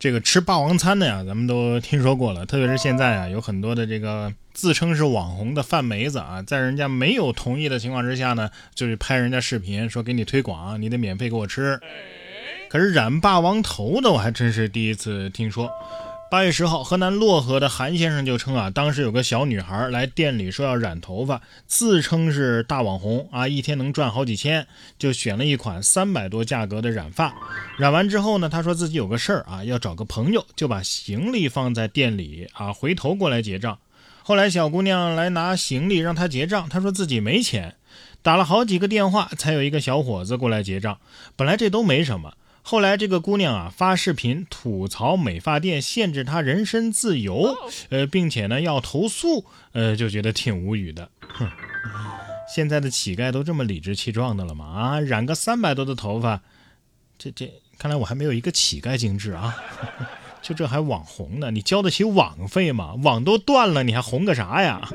这个吃霸王餐的呀，咱们都听说过了。特别是现在啊，有很多的这个自称是网红的饭梅子啊，在人家没有同意的情况之下呢，就是拍人家视频说给你推广，你得免费给我吃。可是染霸王头的，我还真是第一次听说。八月十号，河南漯河的韩先生就称啊，当时有个小女孩来店里说要染头发，自称是大网红啊，一天能赚好几千，就选了一款三百多价格的染发。染完之后呢，他说自己有个事儿啊，要找个朋友，就把行李放在店里啊，回头过来结账。后来小姑娘来拿行李让他结账，他说自己没钱，打了好几个电话才有一个小伙子过来结账。本来这都没什么。后来这个姑娘啊发视频吐槽美发店限制她人身自由，呃，并且呢要投诉，呃，就觉得挺无语的。哼，现在的乞丐都这么理直气壮的了吗？啊，染个三百多的头发，这这，看来我还没有一个乞丐精致啊。就这还网红呢？你交得起网费吗？网都断了，你还红个啥呀？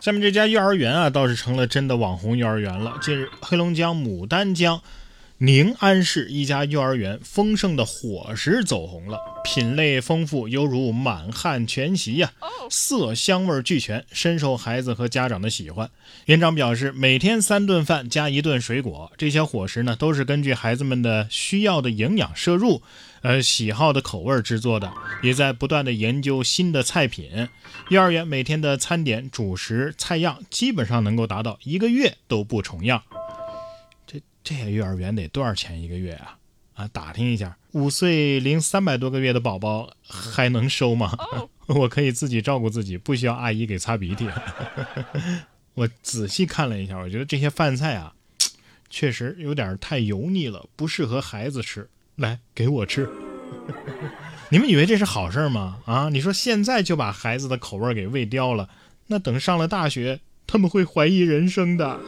下面这家幼儿园啊倒是成了真的网红幼儿园了。近日，黑龙江牡丹江。宁安市一家幼儿园丰盛的伙食走红了，品类丰富，犹如满汉全席呀，色香味俱全，深受孩子和家长的喜欢。园长表示，每天三顿饭加一顿水果，这些伙食呢都是根据孩子们的需要的营养摄入，呃喜好的口味制作的，也在不断的研究新的菜品。幼儿园每天的餐点、主食、菜样基本上能够达到一个月都不重样。这幼儿园得多少钱一个月啊？啊，打听一下，五岁零三百多个月的宝宝还能收吗？我可以自己照顾自己，不需要阿姨给擦鼻涕。我仔细看了一下，我觉得这些饭菜啊，确实有点太油腻了，不适合孩子吃。来，给我吃。你们以为这是好事吗？啊，你说现在就把孩子的口味给喂刁了，那等上了大学，他们会怀疑人生的。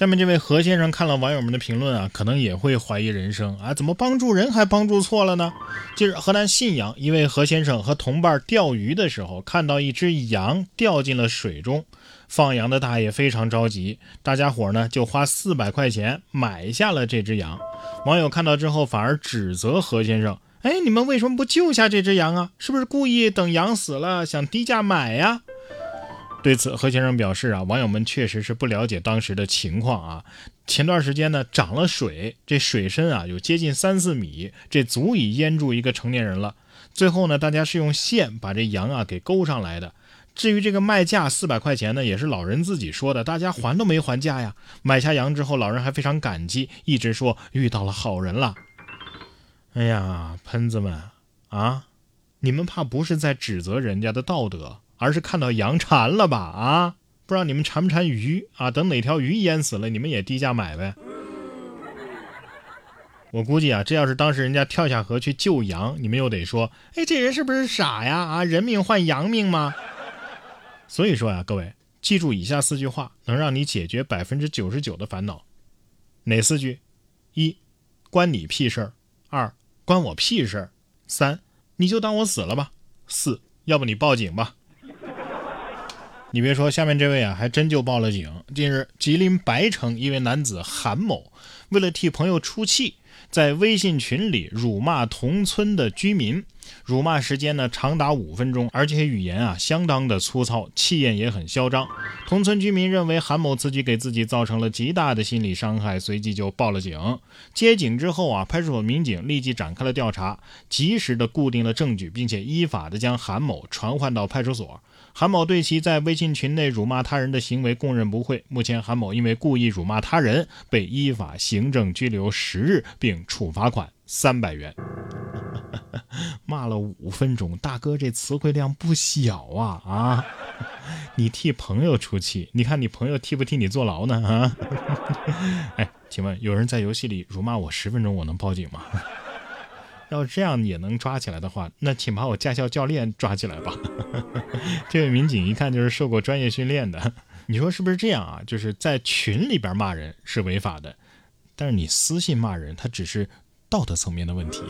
下面这位何先生看了网友们的评论啊，可能也会怀疑人生啊，怎么帮助人还帮助错了呢？近日，河南信阳一位何先生和同伴钓鱼的时候，看到一只羊掉进了水中，放羊的大爷非常着急，大家伙呢就花四百块钱买下了这只羊。网友看到之后反而指责何先生：“哎，你们为什么不救下这只羊啊？是不是故意等羊死了想低价买呀？”对此，何先生表示啊，网友们确实是不了解当时的情况啊。前段时间呢，涨了水，这水深啊有接近三四米，这足以淹住一个成年人了。最后呢，大家是用线把这羊啊给勾上来的。至于这个卖价四百块钱呢，也是老人自己说的，大家还都没还价呀。买下羊之后，老人还非常感激，一直说遇到了好人了。哎呀，喷子们啊，你们怕不是在指责人家的道德？而是看到羊馋了吧？啊，不知道你们馋不馋鱼啊？等哪条鱼淹死了，你们也低价买呗。我估计啊，这要是当时人家跳下河去救羊，你们又得说，哎，这人是不是傻呀？啊，人命换羊命吗？所以说呀，各位记住以下四句话，能让你解决百分之九十九的烦恼。哪四句？一，关你屁事儿；二，关我屁事儿；三，你就当我死了吧；四，要不你报警吧。你别说，下面这位啊，还真就报了警。近日，吉林白城一位男子韩某，为了替朋友出气，在微信群里辱骂同村的居民，辱骂时间呢长达五分钟，而且语言啊相当的粗糙，气焰也很嚣张。同村居民认为韩某自己给自己造成了极大的心理伤害，随即就报了警。接警之后啊，派出所民警立即展开了调查，及时的固定了证据，并且依法的将韩某传唤到派出所。韩某对其在微信群内辱骂他人的行为供认不讳。目前，韩某因为故意辱骂他人，被依法行政拘留十日，并处罚款三百元。骂了五分钟，大哥这词汇量不小啊啊！你替朋友出气，你看你朋友替不替你坐牢呢？啊？哎，请问有人在游戏里辱骂我十分钟，我能报警吗？要这样也能抓起来的话，那请把我驾校教练抓起来吧。这位民警一看就是受过专业训练的，你说是不是这样啊？就是在群里边骂人是违法的，但是你私信骂人，他只是道德层面的问题。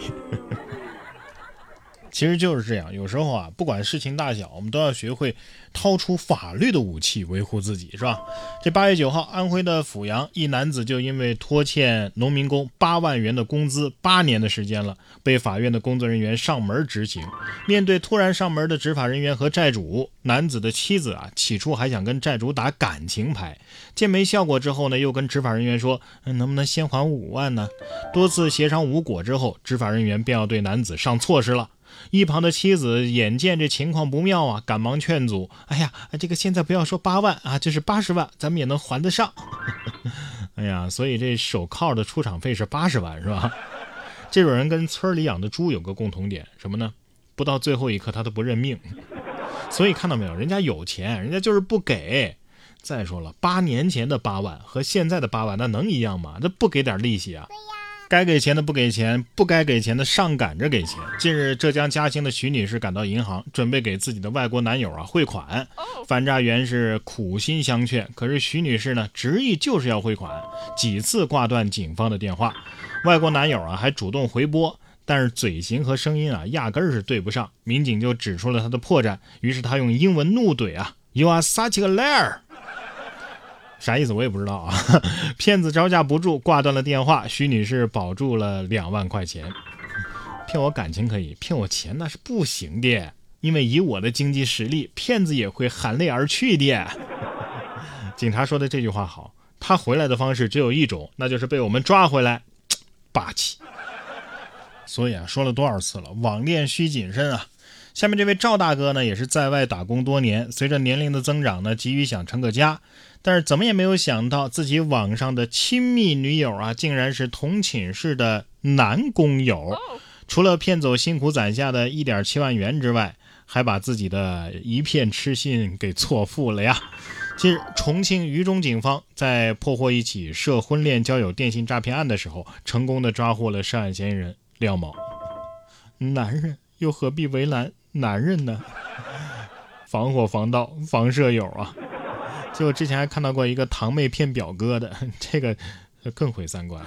其实就是这样，有时候啊，不管事情大小，我们都要学会掏出法律的武器维护自己，是吧？这八月九号，安徽的阜阳一男子就因为拖欠农民工八万元的工资，八年的时间了，被法院的工作人员上门执行。面对突然上门的执法人员和债主，男子的妻子啊，起初还想跟债主打感情牌，见没效果之后呢，又跟执法人员说，能不能先还五万呢？多次协商无果之后，执法人员便要对男子上措施了。一旁的妻子眼见这情况不妙啊，赶忙劝阻：“哎呀，这个现在不要说八万啊，就是八十万，咱们也能还得上。”哎呀，所以这手铐的出场费是八十万，是吧？这种人跟村里养的猪有个共同点，什么呢？不到最后一刻他都不认命。所以看到没有，人家有钱，人家就是不给。再说了，八年前的八万和现在的八万，那能一样吗？那不给点利息啊？该给钱的不给钱，不该给钱的上赶着给钱。近日，浙江嘉兴的徐女士赶到银行，准备给自己的外国男友啊汇款。反诈员是苦心相劝，可是徐女士呢执意就是要汇款，几次挂断警方的电话。外国男友啊还主动回拨，但是嘴型和声音啊压根儿是对不上。民警就指出了他的破绽，于是他用英文怒怼啊：“You are such a liar！” 啥意思我也不知道啊！骗子招架不住，挂断了电话。徐女士保住了两万块钱。骗我感情可以，骗我钱那是不行的。因为以我的经济实力，骗子也会含泪而去的。警察说的这句话好，他回来的方式只有一种，那就是被我们抓回来，霸气。所以啊，说了多少次了，网恋需谨慎啊。下面这位赵大哥呢，也是在外打工多年，随着年龄的增长呢，急于想成个家。但是怎么也没有想到，自己网上的亲密女友啊，竟然是同寝室的男工友。除了骗走辛苦攒下的一点七万元之外，还把自己的一片痴心给错付了呀！近日，重庆渝中警方在破获一起涉婚恋交友电信诈骗案的时候，成功的抓获了涉案嫌疑人廖某。男人又何必为难男人呢？防火防盗防舍友啊！就之前还看到过一个堂妹骗表哥的，这个更毁三观。